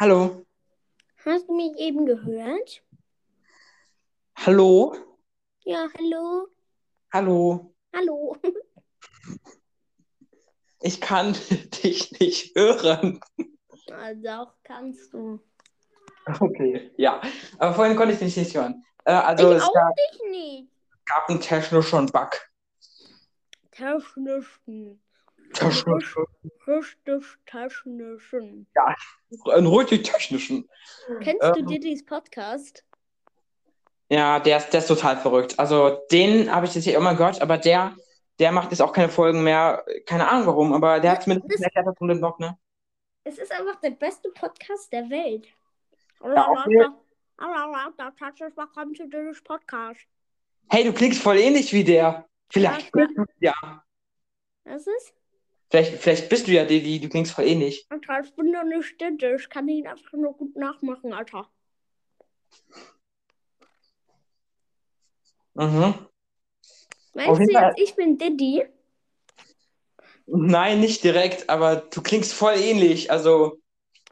Hallo. Hast du mich eben gehört? Hallo. Ja, hallo. Hallo. Hallo. Ich kann dich nicht hören. Also auch kannst du. Okay, ja. Aber vorhin konnte ich dich nicht hören. Äh, also ich es auch gab, dich nicht. gab einen technischen Bug. Technischen. Technischen. Richtig technischen. Einen richtig technischen. Kennst Ähm. du Diddy's Podcast? Ja, der ist, der ist total verrückt. Also den habe ich jetzt hier immer gehört, aber der, der macht jetzt auch keine Folgen mehr. Keine Ahnung warum, aber der hat zumindest Das- das Problem noch, ne? Es ist einfach der beste Podcast der Welt. Ja, okay. Willkommen zu Diddy's Podcast. Hey, du klingst voll ähnlich wie der. Vielleicht Ja, ja. Was ist? Vielleicht, vielleicht bist du ja Didi, du klingst voll ähnlich. Alter, ich bin doch nicht Diddy. Ich kann ihn einfach nur gut nachmachen, Alter. Mhm. Meinst du jetzt, ich bin Diddy? Nein, nicht direkt, aber du klingst voll ähnlich. Also,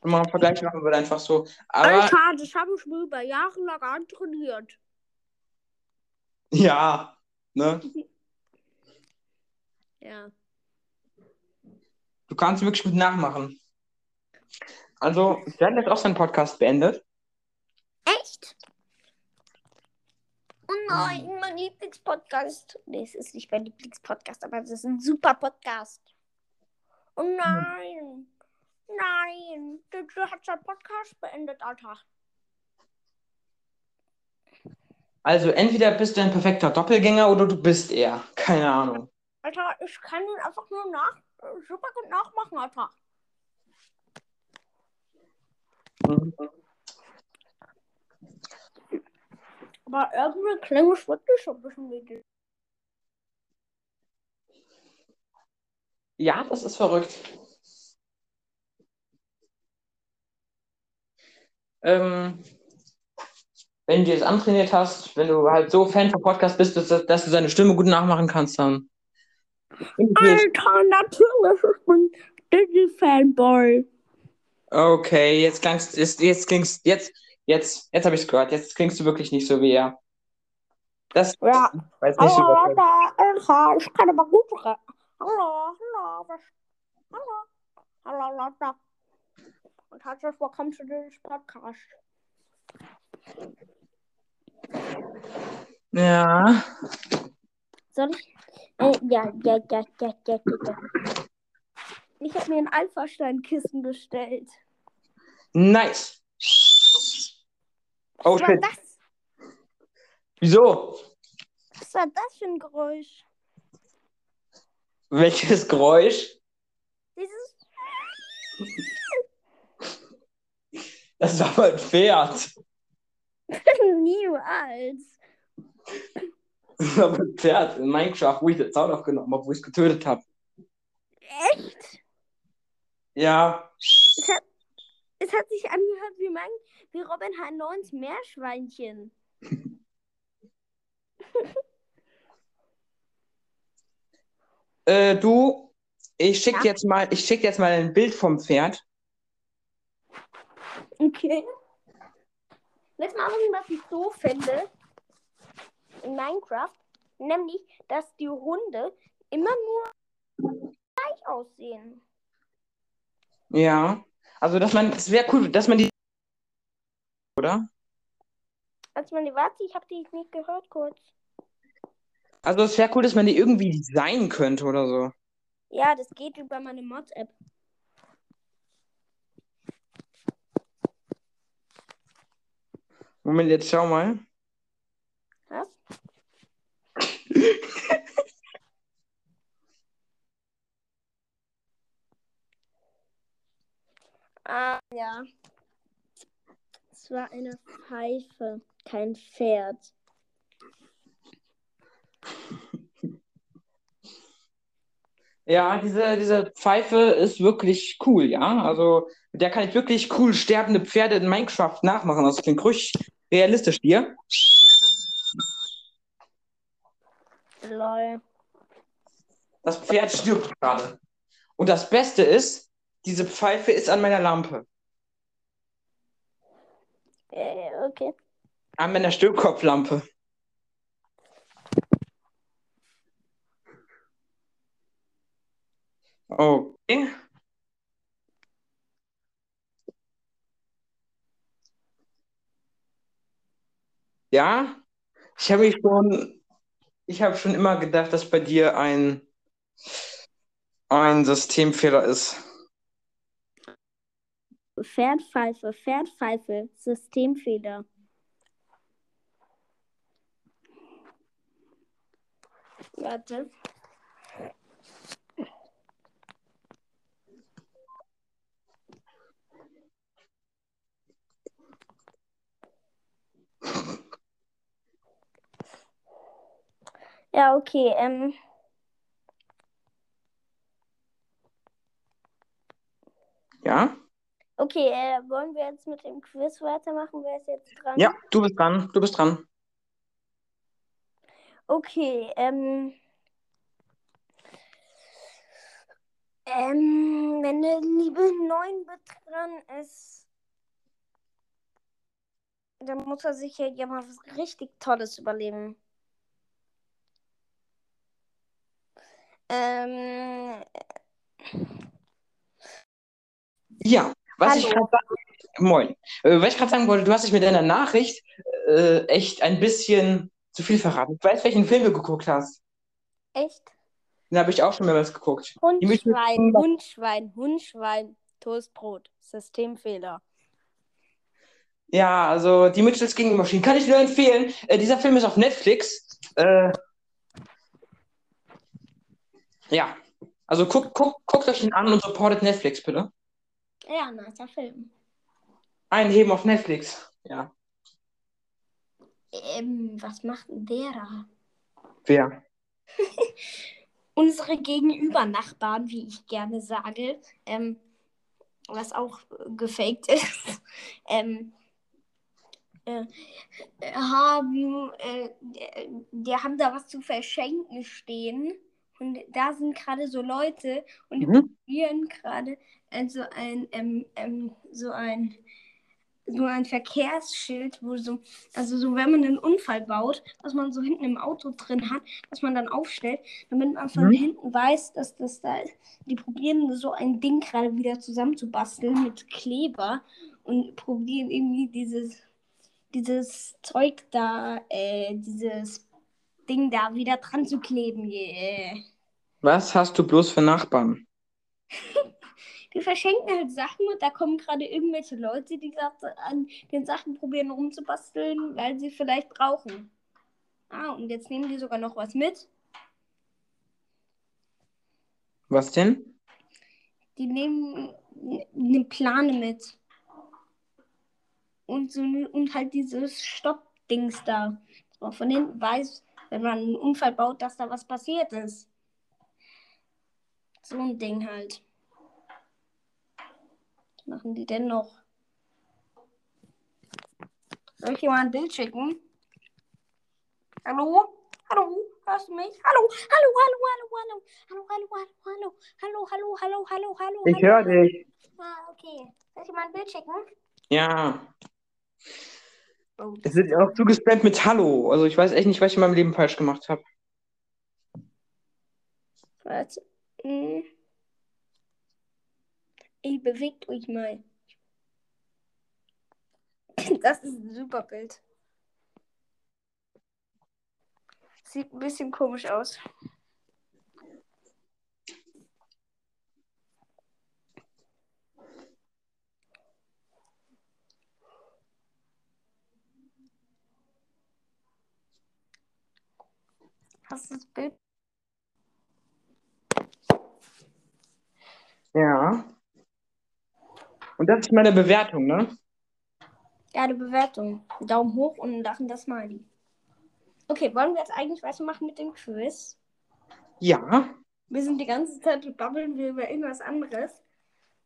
wenn man einen Vergleich machen würde, einfach so. Aber Alter, das habe ich mir über Jahre lang antrainiert. ja, ne? Ja. Du kannst wirklich gut nachmachen. Also, haben jetzt auch seinen Podcast beendet. Echt? Oh nein, mein Lieblingspodcast. Nee, es ist nicht mein Lieblingspodcast, aber es ist ein super Podcast. Oh nein. Nein. Der der hat seinen Podcast beendet, Alter. Also, entweder bist du ein perfekter Doppelgänger oder du bist er. Keine Ahnung. Alter, ich kann ihn einfach nur nach, super gut nachmachen, Alter. Aber irgendwie klingt es wirklich ein bisschen wie. Ja, das ist verrückt. Ähm, wenn du jetzt antrainiert hast, wenn du halt so Fan vom Podcast bist, dass, dass du seine Stimme gut nachmachen kannst, dann. Alter, natürlich, ich bin Disney-Fanboy. Okay, jetzt klangst, jetzt, jetzt klingst, jetzt, jetzt, jetzt habe ich es gehört. Jetzt klingst du wirklich nicht so wie er. Das Ja. jetzt nicht Hallo. Alter, Alter, ich kann aber gut reden. Hallo, hallo, was? Hallo, hallo, Leute. Und herzlich willkommen zu diesem Podcast. Ja. Soll ich? Äh, ja, ja, ja, ja, ja, ja, ja. Ich habe mir ein Alpha-Steinkissen bestellt. Nice. Oh Was war shit. das? Wieso? Was war das für ein Geräusch? Welches Geräusch? Dieses. Das war mein Pferd. Niemals. Das war mein Pferd in Minecraft, wo ich den Sound aufgenommen habe, wo ich es getötet habe. Echt? Ja. Es hat, es hat sich angehört wie, mein, wie Robin H9s Meerschweinchen. Äh, du, ich schick Ja? jetzt mal, ich schick jetzt mal ein Bild vom Pferd. Okay. Jetzt mal wissen, was ich so finde in Minecraft. Nämlich, dass die Hunde immer nur gleich aussehen. Ja. Also, dass man, es wäre cool, dass man die, oder? Als man die warte, ich habe die nicht gehört kurz. Also, es wäre cool, dass man die irgendwie designen könnte oder so. Ja, das geht über meine Mod-App. Moment, jetzt schau mal. Was? ah, ja. Es war eine Pfeife, kein Pferd. Ja, diese, diese Pfeife ist wirklich cool, ja. Also, mit der kann ich wirklich cool sterbende Pferde in Minecraft nachmachen. Das klingt ruhig realistisch hier. Lol. Das Pferd stirbt gerade. Und das Beste ist, diese Pfeife ist an meiner Lampe. Äh, okay. An meiner Stillkopflampe. Okay. Ja, ich habe mich schon, ich habe schon immer gedacht, dass bei dir ein, ein Systemfehler ist. Pferdpfeife, Pferdpfeife, Systemfehler. Warte. Ja, okay. Ähm, Ja? okay, äh, wollen wir jetzt mit dem Quiz weitermachen? Wer ist jetzt dran? Ja, du bist dran. Du bist dran. Okay, ähm. Ähm, wenn der liebe Neunbit dran ist, dann muss er sich ja, mal was richtig Tolles überlegen. Ähm, Ja, was ich Hallo. gerade sagen, moin. Äh, was ich gerade sagen wollte, du hast dich mit deiner Nachricht äh, echt ein bisschen zu viel verraten. Ich weiß, welchen Film du geguckt hast. echt? Den habe ich auch schon mehrmals geguckt. Hundschwein, Hundschwein, Hundschwein, Toastbrot, Systemfehler. Ja, also die Mitchells gegen die Maschinen kann ich nur empfehlen. Äh, dieser Film ist auf Netflix. Äh, ja, also guckt, guckt, guckt euch ihn an und supportet Netflix, bitte. Ja, nicer Film. Einheben auf Netflix. Ja. Ähm, was macht denn der da? Wer? unsere Gegenüber-Nachbarn, wie ich gerne sage, ähm, was auch äh, gefaked ist, ähm, äh, äh, haben, äh, die, die haben da was zu verschenken stehen. Und da sind gerade so Leute und die Mhm. probieren gerade äh, so ein, ähm, ähm, so ein so ein Verkehrsschild, wo so, also so, wenn man einen Unfall baut, was man so hinten im Auto drin hat, was man dann aufstellt, damit man von Mhm. hinten weiß, dass das da ist. Die probieren so ein Ding gerade wieder zusammenzubasteln mit Kleber und probieren irgendwie dieses, dieses Zeug da, äh, dieses Ding da wieder dran zu kleben. Yeah. Was hast du bloß für Nachbarn? Die verschenken halt Sachen und da kommen gerade irgendwelche Leute, die gerade an den Sachen probieren rumzubasteln, weil sie vielleicht brauchen. Ah, und jetzt nehmen die sogar noch was mit. Was denn? Die nehmen eine Plane mit. Und, so, und halt dieses Stoppdings da. Dass man von hinten weiß, wenn man einen Unfall baut, dass da was passiert ist. So ein Ding halt. Was machen die denn noch? Soll ich dir mal ein Bild schicken? Hallo? Hallo? Hörst du mich? Hallo? Hallo, hallo, hallo, hallo. Hallo, hallo, hallo, hallo. Hallo, hallo, hallo, hallo, hallo. Ich höre dich. Ah, okay. Soll ich dir mal ein Bild schicken? Ja. Oh, Es wird auch zugespammt mit Hallo. Also ich weiß echt nicht, was ich in meinem Leben falsch gemacht habe. Warte. Hm. Ey, bewegt euch mal. Das ist ein super Bild. Sieht ein bisschen komisch aus. Hast du das Bild? Ja. Und das ist meine Bewertung, ne? Ja, die Bewertung. Daumen hoch und ein lachendes Smiley. Okay, wollen wir jetzt eigentlich weitermachen mit dem Quiz? Ja. Wir sind die ganze Zeit babbeln wir über irgendwas anderes.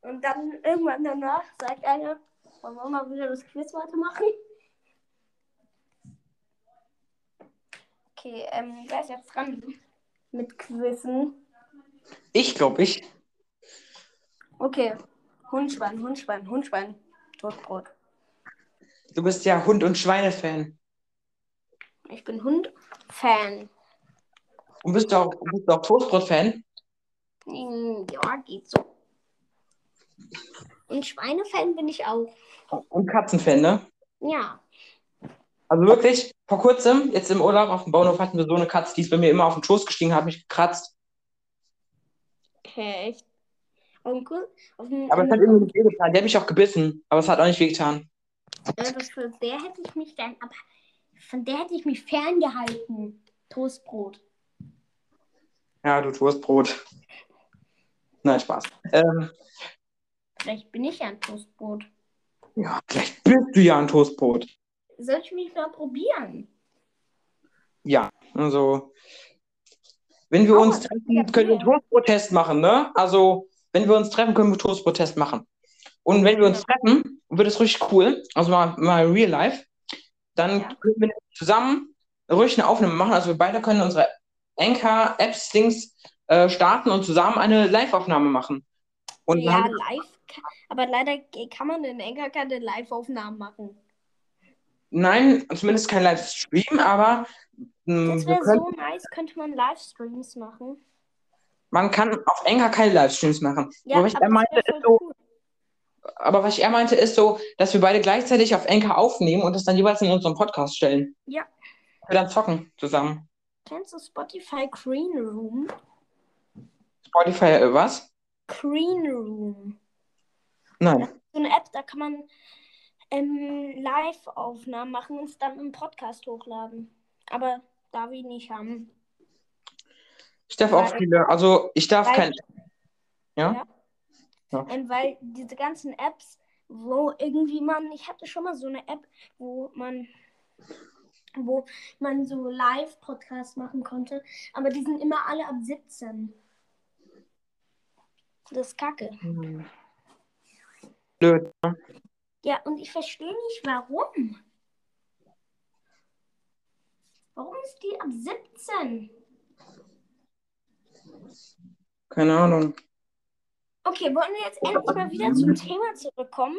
Und dann irgendwann danach sagt einer, wollen wir mal wieder das Quiz weitermachen? Okay, ähm, wer ist jetzt dran mit Quizzen? Ich glaube ich. Okay, Hundschwein, Hundschwein, Hundschwein, Toastbrot. Du bist ja Hund- und Schweine-Fan. Ich bin Hund-Fan. Und bist du auch, bist du auch Toastbrot-Fan? Hm, Ja, geht so. Und Schweine-Fan bin ich auch. Und Katzen-Fan, ne? Ja. Also wirklich, vor kurzem, jetzt im Urlaub auf dem Bauernhof hatten wir so eine Katze, die ist bei mir immer auf den Schoß gestiegen, hat mich gekratzt. Okay, echt. Kurs, auf dem, Aber es hat irgendwie nicht wehgetan. Die hat mich auch gebissen, aber es hat auch nicht wehgetan. äh, für der hätte ich mich dann, aber von der hätte ich mich ferngehalten. Toastbrot. Ja, du Toastbrot. Nein, Spaß. Ähm, Vielleicht bin ich ja ein Toastbrot. ja, vielleicht bist du ja ein Toastbrot. Soll ich mich mal probieren? Ja, also, wenn wir Oh, uns treffen, können wir einen. Toastbrot-Test machen, ne? Also, wenn wir uns treffen, können wir einen Toastbrot-Test machen. Und wenn wir uns treffen, wird es richtig cool, also mal, mal real life, dann Ja. können wir zusammen ruhig eine Aufnahme machen. Also, wir beide können unsere Anchor-Apps-Dings äh, starten und zusammen eine Live-Aufnahme machen. Und ja, dann, live. Aber leider kann man in Enker keine Live-Aufnahmen machen. nein, zumindest kein Livestream, aber mh, Das wir wäre können, so nice, könnte man Livestreams machen. Man kann auf Anchor keine Livestreams machen. Ja, aber was das meinte, ist so, aber was eher meinte, ist so, dass wir beide gleichzeitig auf Anchor aufnehmen und das dann jeweils in unserem Podcast stellen. Ja. Wir dann zocken zusammen. Kennst du Spotify Green Room? Spotify, äh, was? Green Room. Nein. So eine App, da kann man ähm, Live-Aufnahmen machen und es dann im Podcast hochladen. Aber da wir nicht haben. Ich darf auch Weil- viele, also ich darf kein. Ja? Ähm, weil diese ganzen Apps, wo irgendwie man, ich hatte schon mal so eine App, wo man, wo man so Live-Podcasts machen konnte, aber die sind immer alle ab 17. Das ist kacke. Hm. Blöd. ne? Ja, und ich verstehe nicht, warum. Warum ist die ab 17? Keine Ahnung. Okay, wollen wir jetzt endlich mal wieder zum Thema zurückkommen?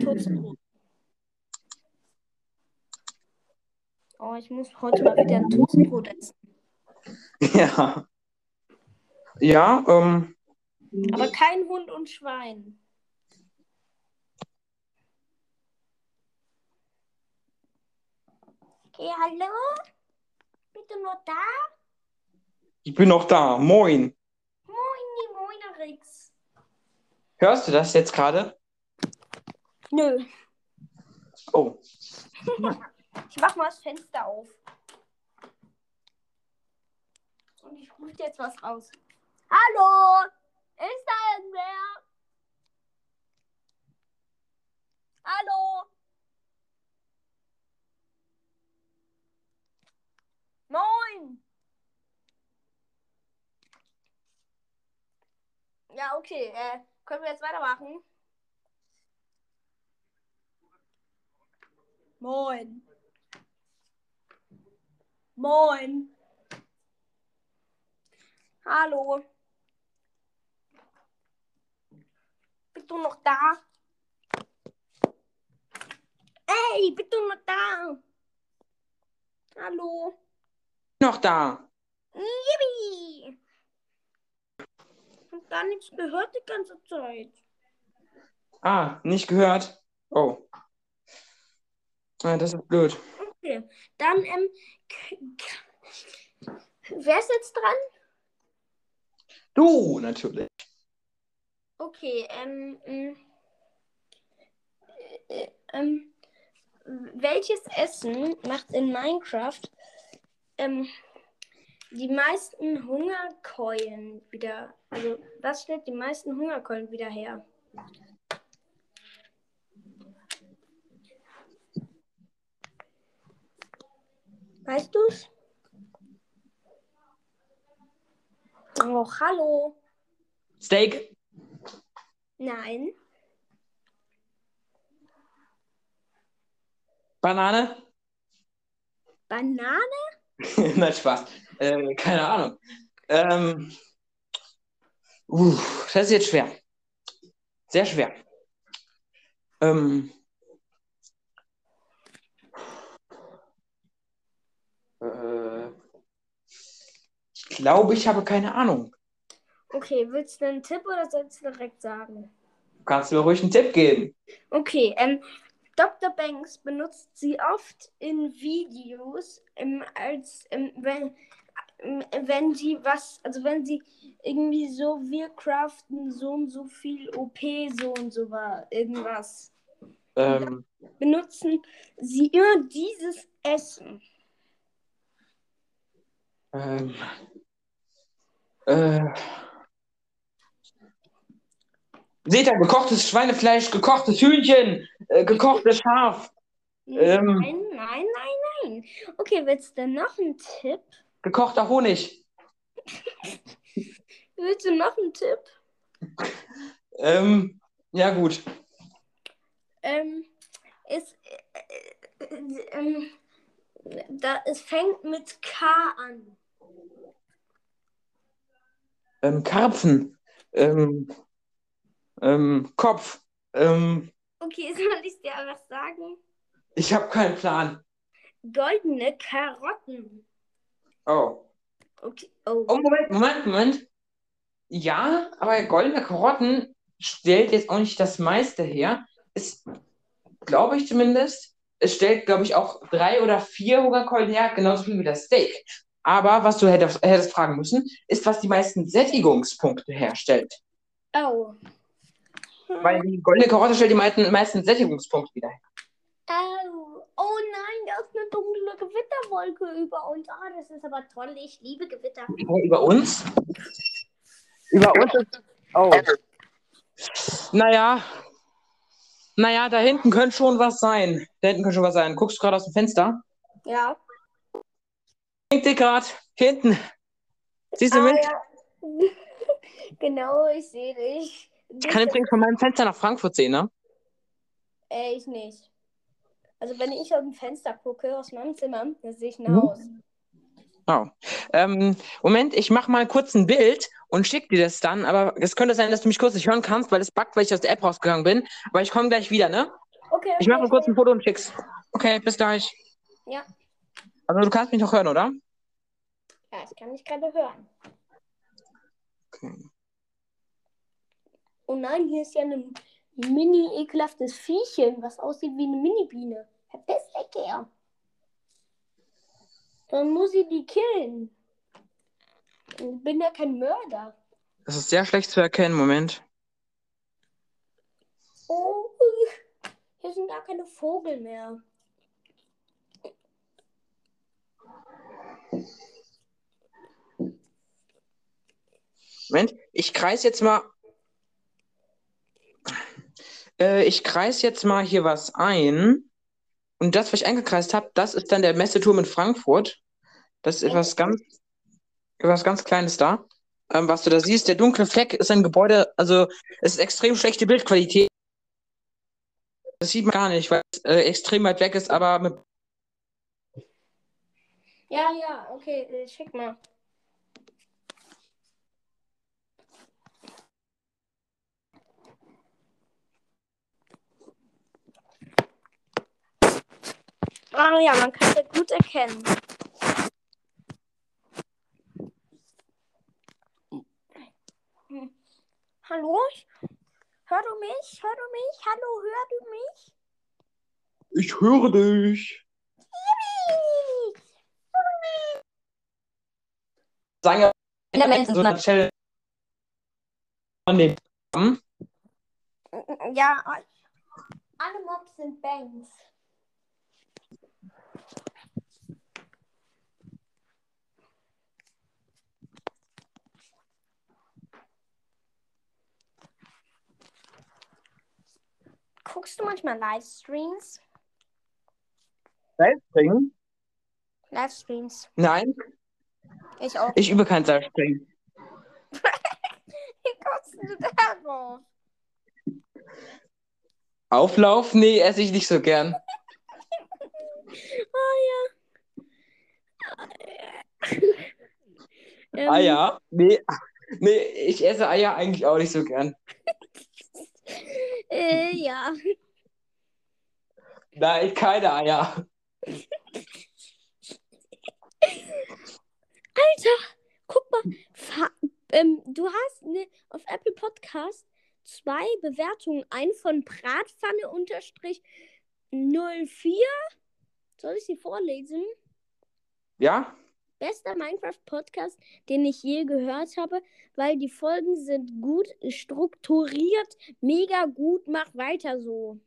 Toastbrot. Oh, ich muss heute mal wieder ein Toastbrot essen. Ja. Ja, ähm, Aber kein Hund und Schwein. Okay, hallo? Bitte nur da? Ich bin noch da. Moin. Moini, Moinerix. Hörst du das jetzt gerade? Nö. Oh. Ich mach mal das Fenster auf. Und ich rufe jetzt was raus. Hallo? Ist da irgendwer? Hallo? Moin! Ja, okay. Äh, können wir jetzt weitermachen? Moin. Moin. Hallo. Bist du noch da? Ey, bist du noch da? Hallo. Noch da. Yippie. Hab gar nichts gehört die ganze Zeit. Ah, nicht gehört. Oh. Ah, das ist blöd. Okay, dann, ähm, wer ist jetzt dran? Du, natürlich. Okay, ähm, ähm, äh, ähm, welches Essen macht in Minecraft ähm, die meisten Hungerkeulen wieder? Also, was stellt die meisten Hungerkeulen wieder her? Weißt du's? Oh, hallo. Steak. Nein. Banane. Banane? Nein, Spaß. Äh, keine Ahnung. Ähm, uh, das ist jetzt schwer. Sehr schwer. Ähm, äh, ich glaube, ich habe keine Ahnung. Okay, willst du einen Tipp oder sollst du direkt sagen? Du kannst mir ruhig einen Tipp geben. Okay, ähm, Dr. Banks benutzt sie oft in Videos, ähm, als ähm, wenn, wenn sie was, also wenn sie irgendwie so, wir craften so und so viel OP, so und so war, irgendwas. Ähm, Benutzen sie immer dieses Essen. ähm, äh, seht ihr, gekochtes Schweinefleisch, gekochtes Hühnchen, äh, gekochtes Schaf, Ähm. Nein, nein, nein, nein. Okay, willst du noch einen Tipp? gekochter Honig. Willst du noch einen Tipp? Ähm, ja, gut. Ähm, es, äh, äh, ähm, da, es fängt mit K an. Ähm, Karpfen. Ähm, ähm, Kopf. Ähm, Okay, soll ich dir was sagen? ich habe keinen Plan. Goldene Karotten. Oh. Okay, oh. Oh, Moment, Moment, Moment. Ja, aber goldene Karotten stellt jetzt auch nicht das meiste her. Es, glaube ich zumindest, es stellt, glaube ich, auch drei oder vier Hungerkeulen her, genauso viel wie das Steak. Aber was du hättest, hättest fragen müssen, ist, was die meisten Sättigungspunkte herstellt. Oh. Weil die goldene Karotte stellt die meisten, meisten Sättigungspunkte wieder her. Oh. Oh nein, da ist eine dunkle Gewitterwolke über uns. Ah, das ist aber toll. Ich liebe Gewitter. Über uns? Über uns ist. Oh. Naja. Naja, da hinten könnte schon was sein. Da hinten könnte schon was sein. Guckst du gerade aus dem Fenster? Ja. Winkt dir gerade. Hinten. Siehst du Ah, mich? ja. genau, ich sehe dich. Ich kann übrigens von meinem Fenster nach Frankfurt sehen, ne? Äh, ich nicht. Also wenn ich aus dem Fenster gucke, aus meinem Zimmer, dann sehe ich ein Mhm. Haus. Oh. Ähm, Moment, ich mache mal kurz ein Bild und schick dir das dann. Aber es könnte sein, dass du mich kurz nicht hören kannst, weil es backt, weil ich aus der App rausgegangen bin. Aber ich komme gleich wieder, ne? Okay, Ich mache okay, mal kurz okay. ein Foto und schick's. Okay, bis gleich. Ja. Also du kannst mich noch hören, oder? Ja, ich kann dich gerade hören. Okay. Oh nein, hier ist ja ein mini ekelhaftes Viechchen, was aussieht wie eine Mini-Biene. Verpiss dich her. Dann muss ich die killen. Ich bin ja kein Mörder. Das ist sehr schlecht zu erkennen, Moment. Oh, hier sind gar keine Vogel mehr. Moment, ich kreis jetzt mal. Äh, ich kreis jetzt mal hier was ein. Und das, was ich eingekreist habe, das ist dann der Messeturm in Frankfurt. Das ist etwas ganz, etwas ganz Kleines da. Ähm, was du da siehst, der dunkle Fleck ist ein Gebäude, also es ist extrem schlechte Bildqualität. Das sieht man gar nicht, weil es äh, extrem weit weg ist, aber mit Ja, ja, okay, äh, schick mal. Ah ja, man kann das gut erkennen. Hm. Hallo? Hör du mich? Hör du mich? Hallo, hör du mich? Ich höre dich. Sagen ja In so eine Stelle von dem? Ja, alle Mobs sind Banks. Guckst du manchmal Livestreams? Seilspringen? Livestreams. Nein, Ich auch. ich übe kein Seilspringen. Wie kommst du darauf? Auflauf? Nee, esse ich nicht so gern. Oh ja. ähm, Eier? Nee. Nee, ich esse Eier eigentlich auch nicht so gern. Äh, ja. Nein, keine Eier. Alter, guck mal. Fa ähm, du hast ne, auf Apple Podcast zwei Bewertungen. Eine von Bratpfanne unterstrich 04. Soll ich sie vorlesen? Ja? Bester Minecraft-Podcast, den ich je gehört habe, weil die Folgen sind gut strukturiert, mega gut, mach weiter so.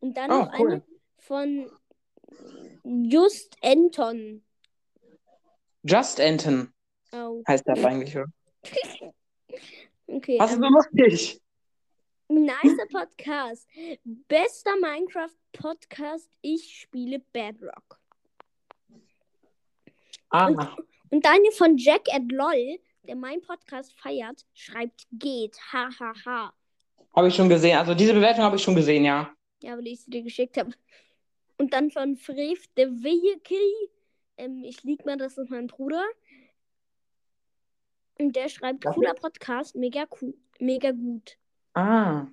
Und dann Oh, noch cool. eine von Just Anton. Just Anton Oh, heißt das eigentlich, oder? okay. Was ähm, lustig? Nicer Podcast. Bester Minecraft-Podcast. Ich spiele Bedrock. Ah, Und Daniel von Jack at LOL, der meinen Podcast feiert, schreibt geht. Ha, ha, ha. habe ich schon gesehen. Also diese Bewertung habe ich schon gesehen, ja. Ja, weil ich sie dir geschickt habe. Und dann von Frev the Vehicle. Ähm, ich lieg mal, das ist mein Bruder. Und der schreibt, Was? cooler Podcast, mega cool, mega gut. Ah.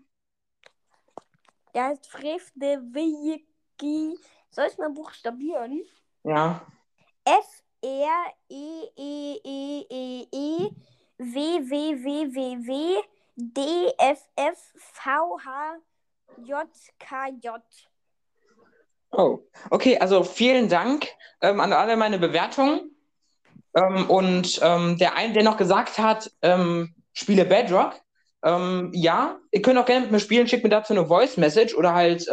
Der heißt Frev the Vehicle. Soll ich mal buchstabieren? Ja. F R E E E E E W W W W W D F F V H J K J. Oh, okay, also vielen Dank ähm, an alle meine Bewertungen. Ähm, und ähm, der eine, der noch gesagt hat, ähm, spiele Bedrock. Ähm, ja, ihr könnt auch gerne mit mir spielen, schickt mir dazu eine Voice Message oder halt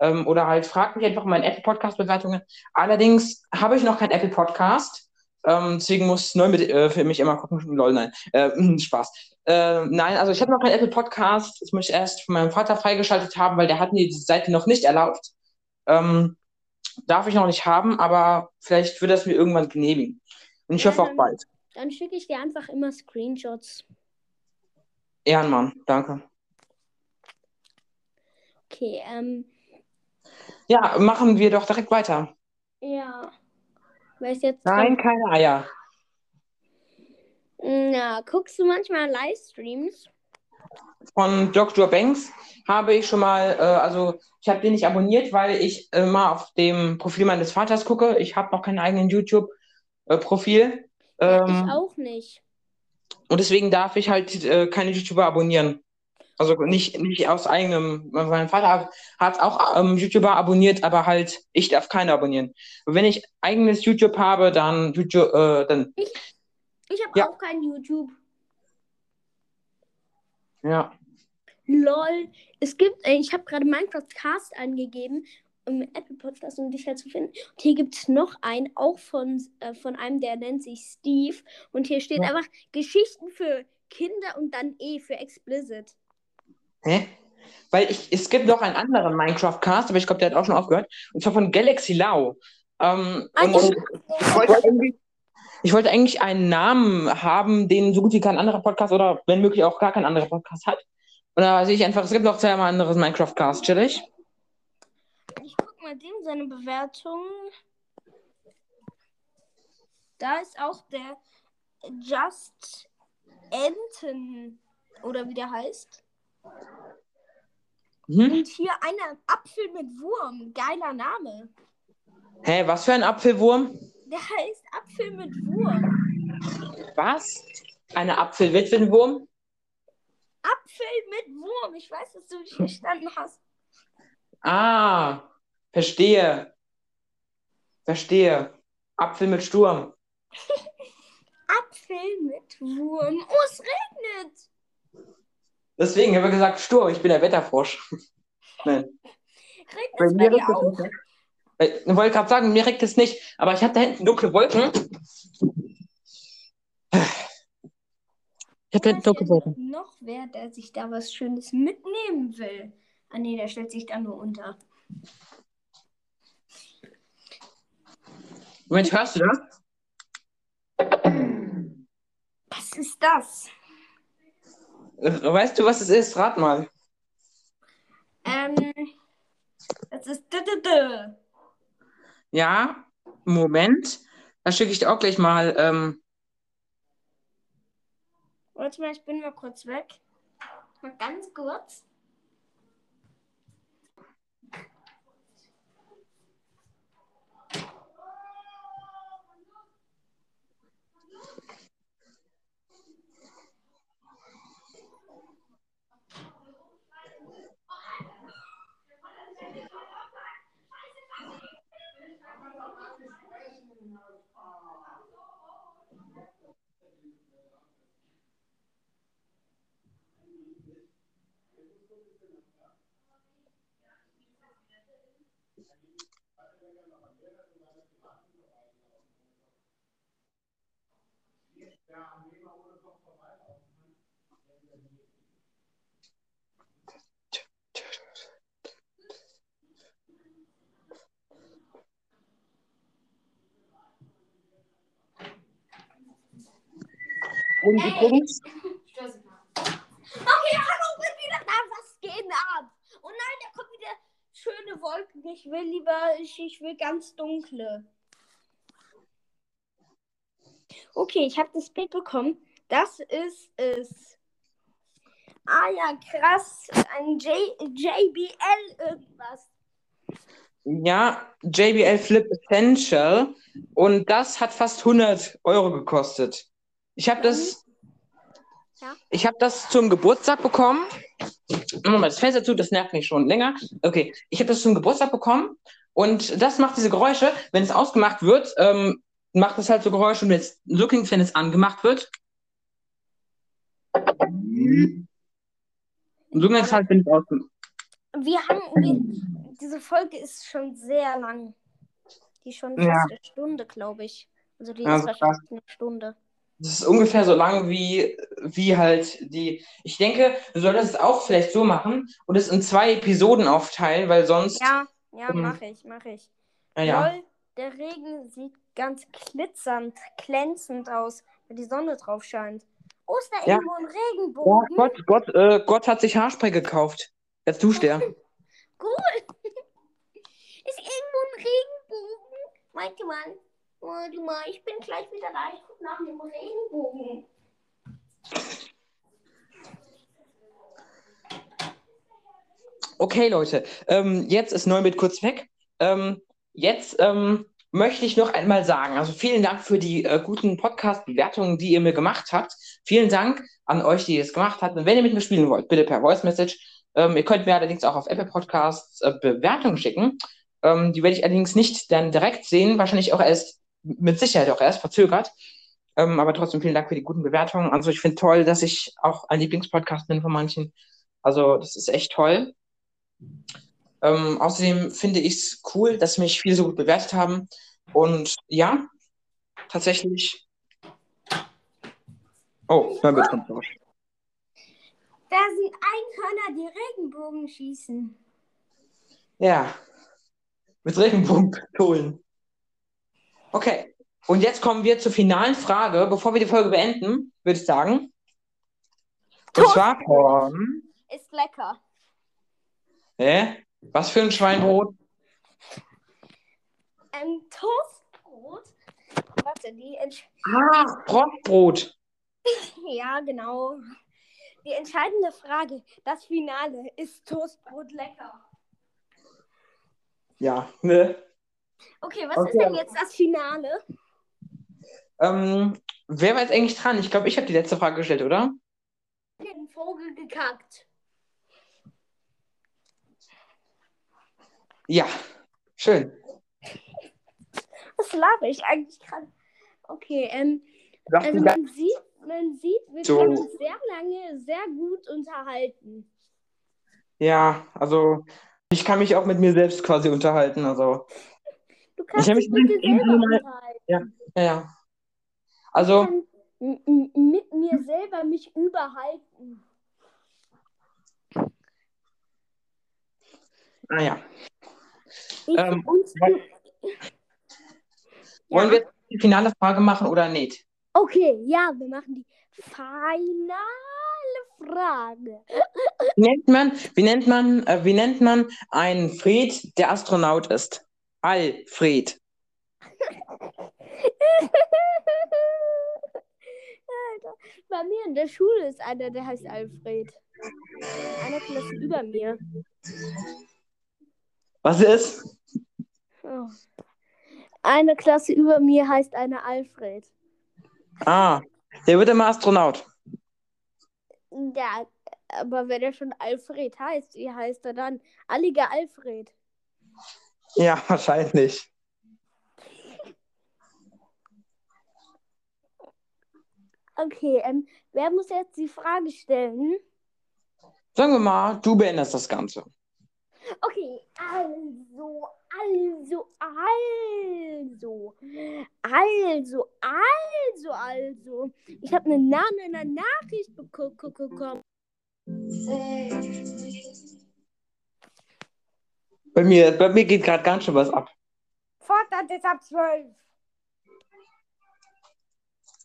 ähm, oder halt fragt mich einfach in meinen Apple Podcast Bewertungen. Allerdings habe ich noch keinen Apple Podcast, ähm, deswegen muss neu mit äh, für mich immer gucken. Lol, nein, äh, Spaß. Äh, nein, also ich habe noch keinen Apple Podcast. Das muss ich erst von meinem Vater freigeschaltet haben, weil der hat mir die Seite noch nicht erlaubt. Ähm, darf ich noch nicht haben, aber vielleicht wird es mir irgendwann genehmigen. Und ich Ja, hoffe auch dann- bald. Dann schicke ich dir einfach immer Screenshots. Ehrenmann, danke. Okay, ähm, Ja, machen wir doch direkt weiter. ja. Wer ist jetzt Nein, dran? keine Eier. Na, guckst du manchmal Livestreams? Von Dr. Banks habe ich schon mal, äh, also ich habe den nicht abonniert, weil ich immer auf dem Profil meines Vaters gucke. Ich habe noch keinen eigenen YouTube-Profil. Ja, Ähm, ich auch nicht. Und deswegen darf ich halt äh, keine YouTuber abonnieren. Also nicht, nicht aus eigenem. Mein Vater hat auch ähm, YouTuber abonniert, aber halt, ich darf keine abonnieren. Wenn ich eigenes YouTube habe, dann YouTube, äh, dann, Ich habe ja. auch kein YouTube. ja. Lol. Es gibt, äh, ich habe gerade Minecraft Cast angegeben, um Apple Podcast, um dich halt zu finden. Und hier gibt es noch einen, auch von, äh, von einem, der nennt sich Steve. Und hier steht Ja. einfach Geschichten für Kinder und dann E für explicit. Hä? Weil ich, es gibt noch einen anderen Minecraft-Cast, aber ich glaube, der hat auch schon aufgehört. Und zwar von Galaxy Lau. Ähm, Ah, und ich, wollte eigentlich, ich wollte eigentlich einen Namen haben, den so gut wie kein anderer Podcast oder wenn möglich auch gar kein anderer Podcast hat. Und da sehe ich einfach, es gibt noch zwei anderes Minecraft-Cast, chillig. Ich guck mal dem seine Bewertung. Da ist auch der Just Anton oder wie der heißt. Mhm. Und hier einer Apfel mit Wurm. Geiler Name. Hä, was für ein Apfelwurm? Der heißt Apfel mit Wurm. Was? Eine Apfelwitwenwurm? Apfel mit Wurm. Ich weiß, dass du nicht verstanden hast. Ah, verstehe. Verstehe. Apfel mit Sturm. Apfel mit Wurm. Oh, es regnet. Deswegen habe ich gesagt, Sturm, ich bin der Wetterfrosch. Nein. Regnet Bei es mir regnet es nicht. Äh, Ich wollte gerade sagen, mir regnet es nicht, aber ich habe da hinten dunkle Wolken. Ich habe da hinten dunkle Wolken. noch wer, der sich da was Schönes mitnehmen will. Ah nee, der stellt sich da nur unter. Moment, hörst du das? Was ist das? Weißt du, was es ist? Rat mal. Ähm, das ist. Ja, Moment. Da schicke ich dir auch gleich mal. Ähm, Warte mal, ich bin mal kurz weg. Mal ganz kurz. Und übrigens, Okay, hallo, bin wieder da. Was geht ab? Oh nein, da kommen wieder schöne Wolken. Ich will lieber, ich, ich will ganz dunkle. Okay, ich habe das Bild bekommen. Das ist es. Ah ja, krass. Ein J JBL irgendwas. ja, JBL Flip Essential. Und das hat fast 100 Euro gekostet. Ich habe das, Ja. ich habe das zum Geburtstag bekommen. Mal das Fenster zu, das nervt mich schon länger. Okay, ich habe das zum Geburtstag bekommen. Und das macht diese Geräusche. Wenn es ausgemacht wird, ähm, macht es halt so Geräusche. Und jetzt Lookings, wenn es angemacht wird. Und Lookings halt, wenn es ausgemacht Wir haben, wir, diese Folge ist schon sehr lang. Die ist schon fast Ja. eine Stunde, glaube ich. Also die Ja, ist so wahrscheinlich eine Stunde. Das ist ungefähr so lang wie, wie halt die. Ich denke, du solltest es auch vielleicht so machen und es in zwei Episoden aufteilen, weil sonst. Ja, ja, Mhm. mache ich, mache ich. Ja, ja. Lol, der Regen sieht ganz glitzernd, glänzend aus, wenn die Sonne drauf scheint. Oh, ist da Ja. irgendwo ein Ja, Regenbogen? Gott, Gott, äh, Gott hat sich Haarspray gekauft. Jetzt duscht er. Cool. ist irgendwo ein Regenbogen? Warte mal. Warte mal, ich bin gleich wieder da. Ich gucke nach dem Regenbogen. Okay, Leute, ähm, jetzt ist Neubit kurz weg. Ähm, jetzt ähm, möchte ich noch einmal sagen, also vielen Dank für die äh, guten Podcast-Bewertungen, die ihr mir gemacht habt. Vielen Dank an euch, die es gemacht habt. Und wenn ihr mit mir spielen wollt, bitte per Voice Message. Ähm, ihr könnt mir allerdings auch auf Apple Podcasts äh, Bewertungen schicken. Ähm, die werde ich allerdings nicht dann direkt sehen, wahrscheinlich auch erst, mit Sicherheit auch erst verzögert. Ähm, aber trotzdem vielen Dank für die guten Bewertungen. Also ich finde toll, dass ich auch ein Lieblingspodcast bin von manchen. Also das ist echt toll. Ähm, außerdem finde ich es cool, dass mich viele so gut bewertet haben. Und ja, tatsächlich. Oh, mein Bild kommt raus. Da sind Einhörner, die Regenbogen schießen. Ja, mit Regenbogenpistolen. Okay, und jetzt kommen wir zur finalen Frage. Bevor wir die Folge beenden, würde ich sagen. Und zwar von. Ist lecker. Hä? Was für ein Schweinbrot? Ein Toastbrot. Warte, die Entsch Ah, Brotbrot. Ja, genau. Die entscheidende Frage, das Finale, ist Toastbrot lecker? Ja, ne? Okay, was Okay. ist denn jetzt das Finale? Ähm, wer war jetzt eigentlich dran? Ich glaube, ich habe die letzte Frage gestellt, oder? Den Vogel gekackt. Ja, schön. Was laber ich eigentlich gerade? Okay, ähm, also man sieht, man sieht, wir So. können uns sehr lange, sehr gut unterhalten. Ja, also ich kann mich auch mit mir selbst quasi unterhalten. Also, Du kannst dich mich mit dir irgendwann selber mal- unterhalten. ja, ja. Also, Ich mit mir selber mich überhalten. naja. Ich Ähm, wollen- Wollen Ja. wir die finale Frage machen oder nicht? Okay, ja, wir machen die finale Frage. Wie nennt man, wie nennt man, äh, wie nennt man einen Fred, der Astronaut ist? Alfred. Alter, bei mir in der Schule ist einer, der heißt Alfred. Eine Klasse über mir. Was ist? Oh. Eine Klasse über mir heißt einer Alfred. Ah, der wird immer Astronaut. Ja, aber wenn er schon Alfred heißt, wie heißt er dann? Alliger Alfred. Ja, wahrscheinlich. Okay, ähm, wer muss jetzt die Frage stellen? Sagen wir mal, du beendest das Ganze. Okay, also Also, also, also, also, also. Ich habe einen Namen in einer Nachricht bekommen. Bei mir, bei mir geht gerade ganz schön was ab. Fortnite ist ab 12.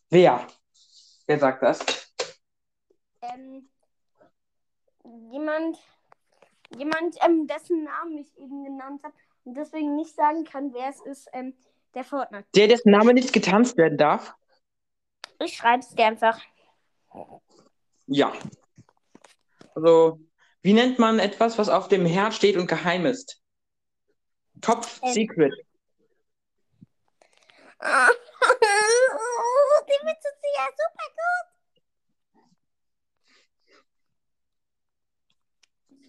Wer? Wer sagt das? Ähm, jemand, jemand, ähm, dessen Namen ich eben genannt habe und deswegen nicht sagen kann, wer es ist, ähm, der Fortnite. Der, dessen Name nicht getanzt werden darf? Ich schreibe es dir einfach. Ja. Also, wie nennt man etwas, was auf dem Herd steht und geheim ist? Top Ähm. Secret. Die Witze sind ja super gut.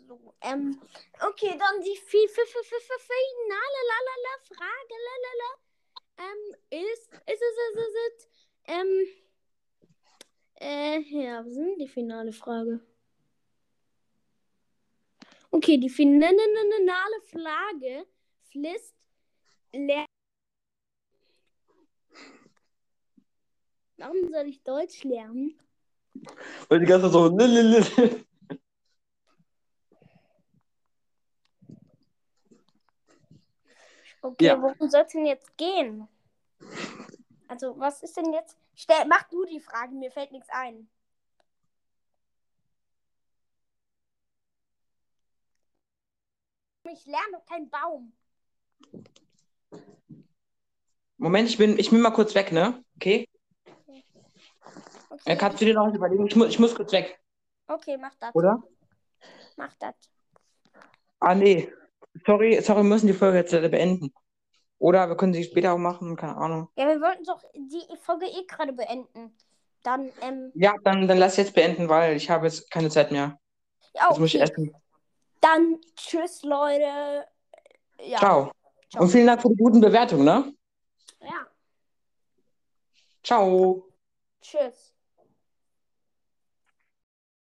So, ähm, okay, dann die fi- fi- fi- fi- fi- finale lalala Frage lalala ähm, ist, ist es, ist es, ist es, ähm, äh, ja, was ist denn die finale Frage? Okay, die finale Frage fließt leer. Warum soll ich Deutsch lernen? Weil die ganze Zeit so. Okay, Ja. worum soll es denn jetzt gehen? Also, was ist denn jetzt? Stell, mach du die Frage, mir fällt nichts ein. Ich lerne doch keinen Baum. Moment, ich bin, ich bin mal kurz weg, ne? Okay? Okay, Äh, kannst du dir noch was überlegen? Ich muss, ich muss kurz weg, okay mach das. oder? Mach das. Ah, nee. Sorry, sorry, wir müssen die Folge jetzt beenden. Oder wir können sie später auch machen, keine Ahnung. Ja, wir wollten doch die Folge eh gerade beenden. Dann, ähm, Ja, dann, dann lass jetzt beenden, weil ich habe jetzt keine Zeit mehr. ja, Jetzt muss ich okay. essen. Dann tschüss, Leute. Ja. Ciao. Ciao. Und vielen Dank für die guten Bewertungen, ne? Ja. Ciao. Tschüss.